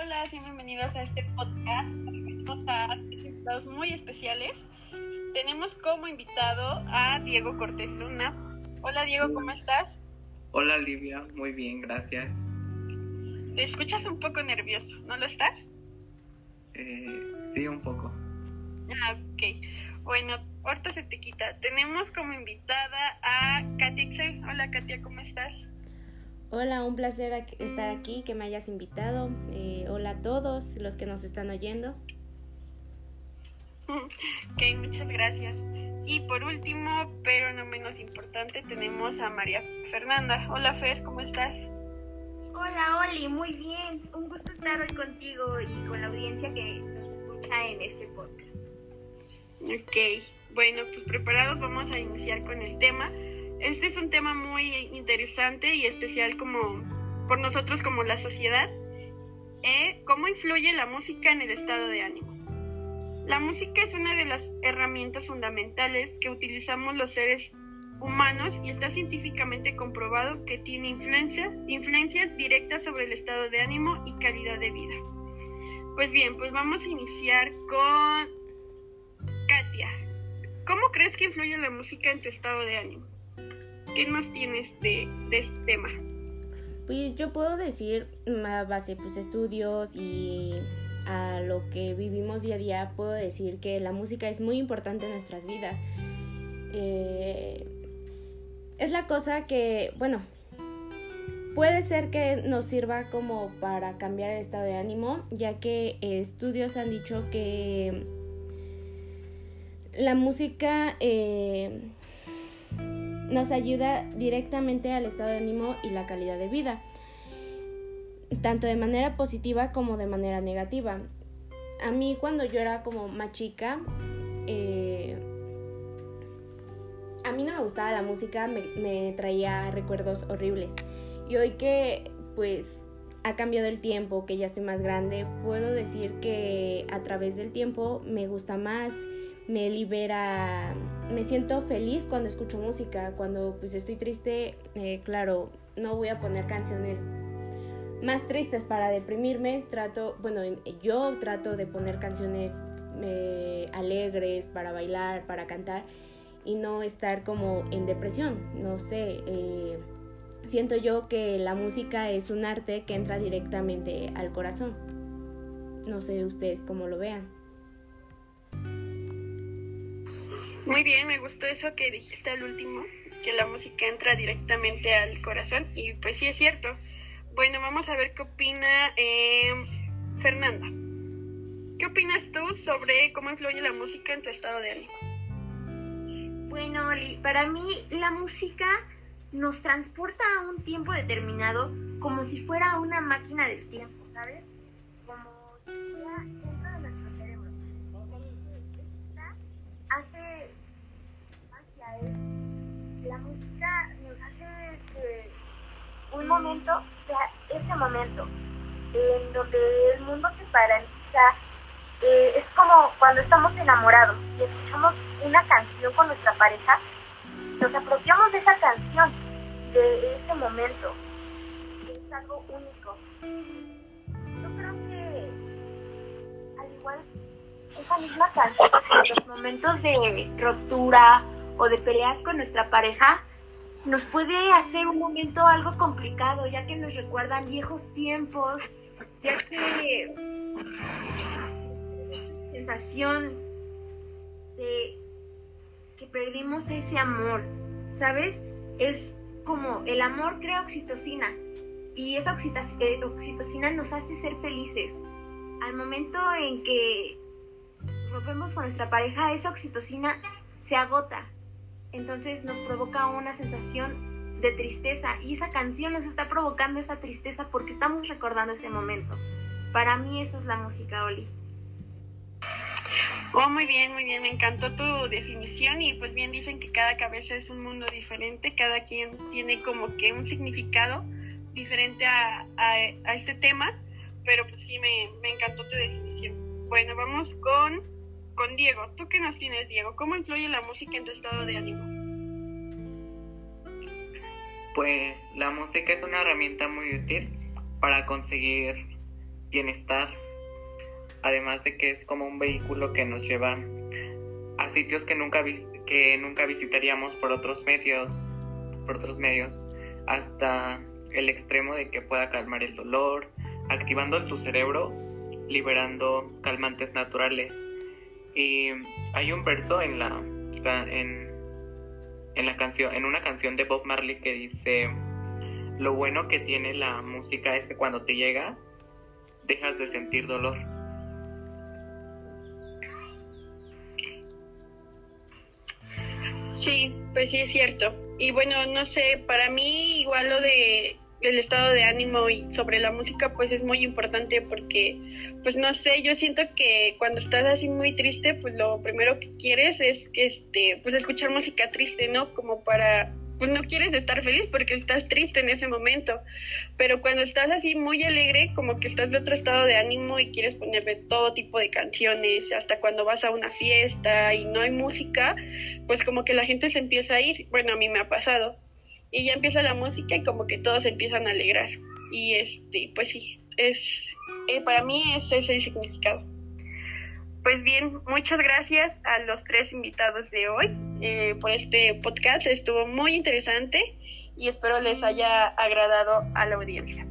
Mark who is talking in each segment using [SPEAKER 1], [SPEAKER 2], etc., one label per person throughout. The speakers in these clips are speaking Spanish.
[SPEAKER 1] hola, bienvenidos a este podcast. Tenemos a invitados muy especiales. Tenemos como invitado a Diego Cortés Luna. Hola Diego, ¿cómo estás?
[SPEAKER 2] Hola Olivia, muy bien, gracias.
[SPEAKER 1] Te escuchas un poco nervioso, ¿no lo estás?
[SPEAKER 2] Eh, sí, un poco.
[SPEAKER 1] Ah, ok. Bueno, ahorita se te quita. Tenemos como invitada a Katia. Hola Katia, ¿cómo estás?
[SPEAKER 3] Hola, un placer estar aquí, que me hayas invitado. Eh, hola a todos los que nos están oyendo.
[SPEAKER 1] Ok, muchas gracias. Y por último, pero no menos importante, tenemos a María Fernanda. Hola Fer, ¿cómo estás?
[SPEAKER 4] Hola Oli, muy bien. Un gusto estar hoy contigo y con la audiencia que nos escucha en este podcast.
[SPEAKER 1] Ok, bueno, pues preparados vamos a iniciar con el tema. Este es un tema muy interesante y especial como por nosotros como la sociedad. ¿Eh? ¿Cómo influye la música en el estado de ánimo? La música es una de las herramientas fundamentales que utilizamos los seres humanos y está científicamente comprobado que tiene influencia, influencias directas sobre el estado de ánimo y calidad de vida. Pues bien, pues vamos a iniciar con Katia. ¿Cómo crees que influye la música en tu estado de ánimo? ¿Qué nos tienes de, este tema?
[SPEAKER 3] Pues yo puedo decir, a base pues estudios y a lo que vivimos día a día, puedo decir que la música es muy importante en nuestras vidas. Eh, es la cosa que, bueno, puede ser que nos sirva como para cambiar el estado de ánimo, ya que estudios han dicho que la música eh, nos ayuda directamente al estado de ánimo y la calidad de vida, tanto de manera positiva como de manera negativa. A mí cuando yo era como más chica, eh, a mí no me gustaba la música, me, me traía recuerdos horribles. Y hoy que pues ha cambiado el tiempo, que ya estoy más grande, puedo decir que a través del tiempo me gusta más, me libera, me siento feliz cuando escucho música, cuando pues estoy triste, eh, claro, no voy a poner canciones más tristes para deprimirme, trato, bueno, yo trato de poner canciones eh, alegres para bailar, para cantar y no estar como en depresión, no sé, eh, siento yo que la música es un arte que entra directamente al corazón, no sé ustedes cómo lo vean.
[SPEAKER 1] Muy bien, me gustó eso que dijiste al último, que la música entra directamente al corazón y pues sí es cierto. Bueno, vamos a ver qué opina eh, Fernanda. ¿Qué opinas tú sobre cómo influye la música en tu estado de ánimo?
[SPEAKER 4] Bueno, Oli, para mí la música nos transporta a un tiempo determinado como si fuera una máquina del tiempo, ¿sabes? Sea ese momento en donde el mundo se paraliza. Eh, es como cuando estamos enamorados y escuchamos una canción con nuestra pareja, nos apropiamos de esa canción, de ese momento. Es algo único. Yo creo que, al igual, esa misma canción, los momentos de ruptura, o de peleas con nuestra pareja, nos puede hacer un momento algo complicado, ya que nos recuerdan viejos tiempos, ya que sensación de que perdimos ese amor, ¿sabes? Es como el amor crea oxitocina y esa eh, oxitocina nos hace ser felices. Al momento en que rompemos con nuestra pareja, esa oxitocina se agota entonces nos provoca una sensación de tristeza y esa canción nos está provocando esa tristeza porque estamos recordando ese momento. Para mí eso es la música, Oli.
[SPEAKER 1] Oh, muy bien, muy bien, me encantó tu definición y pues bien dicen que cada cabeza es un mundo diferente, cada quien tiene como que un significado diferente a, a, este tema, pero pues sí, me, me encantó tu definición. Bueno, vamos con con Diego. ¿Tú qué nos tienes, Diego? ¿Cómo influye la música en tu estado de ánimo?
[SPEAKER 2] Pues la música es una herramienta muy útil para conseguir bienestar, además de que es como un vehículo que nos lleva a sitios que nunca, que nunca visitaríamos por otros medios, por otros medios, hasta el extremo de que pueda calmar el dolor, activando tu cerebro, liberando calmantes naturales. Y hay un verso en la, en, en la canción, en una canción de Bob Marley que dice lo bueno que tiene la música es que cuando te llega dejas de sentir dolor.
[SPEAKER 1] Sí, pues sí es cierto. Y bueno, no sé, para mí igual lo de el estado de ánimo y sobre la música pues es muy importante porque pues no sé, yo siento que cuando estás así muy triste pues lo primero que quieres es que este pues escuchar música triste, ¿no? Como para pues no quieres estar feliz porque estás triste en ese momento. Pero cuando estás así muy alegre, como que estás de otro estado de ánimo y quieres ponerle todo tipo de canciones, hasta cuando vas a una fiesta y no hay música, pues como que la gente se empieza a ir. Bueno, a mí me ha pasado. Y ya empieza la música y como que todos se empiezan a alegrar. Y este, pues sí, es eh, para mí ese es el significado. Pues bien, muchas gracias a los tres invitados de hoy eh, por este podcast. Estuvo muy interesante y espero les haya agradado a la audiencia.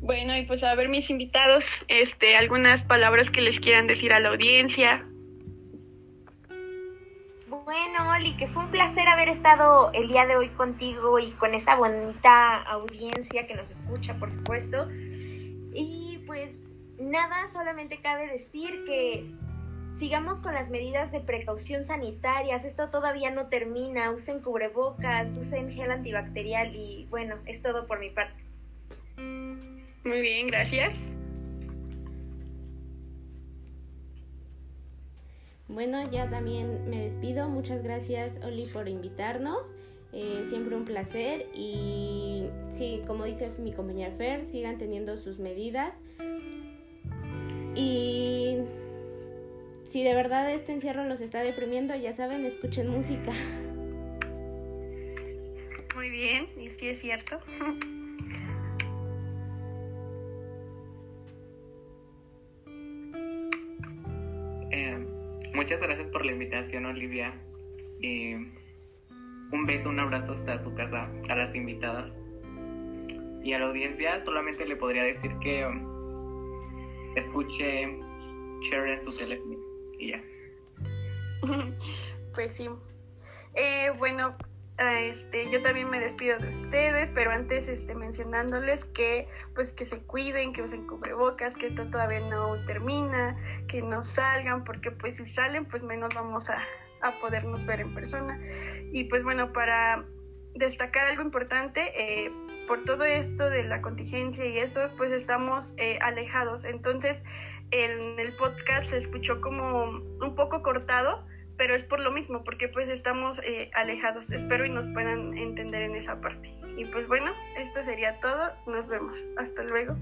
[SPEAKER 1] Bueno, y pues a ver mis invitados, este, algunas palabras que les quieran decir a la audiencia,
[SPEAKER 4] bueno, Oli, que fue un placer haber estado el día de hoy contigo y con esta bonita audiencia que nos escucha, por supuesto. Y pues nada, solamente cabe decir que sigamos con las medidas de precaución sanitarias. Esto todavía no termina. Usen cubrebocas, usen gel antibacterial y bueno, es todo por mi parte.
[SPEAKER 1] Muy bien, gracias.
[SPEAKER 3] Bueno, ya también me despido. Muchas gracias, Oli, por invitarnos. Eh, siempre un placer. Y sí, como dice mi compañera Fer, sigan teniendo sus medidas. Y si de verdad este encierro los está deprimiendo, ya saben, escuchen música.
[SPEAKER 1] Muy bien, y sí es cierto.
[SPEAKER 2] Muchas gracias por la invitación, Olivia. Y un beso, un abrazo hasta su casa a las invitadas. Y a la audiencia solamente le podría decir que escuche Cher en su teléfono y ya.
[SPEAKER 1] Pues sí. Eh, bueno, este, yo también me despido de ustedes, pero antes este, mencionándoles que pues que se cuiden, que usen cubrebocas, que esto todavía no termina, que no salgan, porque pues si salen pues menos vamos a, a podernos ver en persona. Y pues bueno, para destacar algo importante, eh, por todo esto de la contingencia y eso, pues estamos eh, alejados. Entonces, en el podcast se escuchó como un poco cortado, pero es por lo mismo, porque pues estamos eh, alejados. Espero y nos puedan entender en esa parte. Y pues bueno, esto sería todo. Nos vemos. Hasta luego.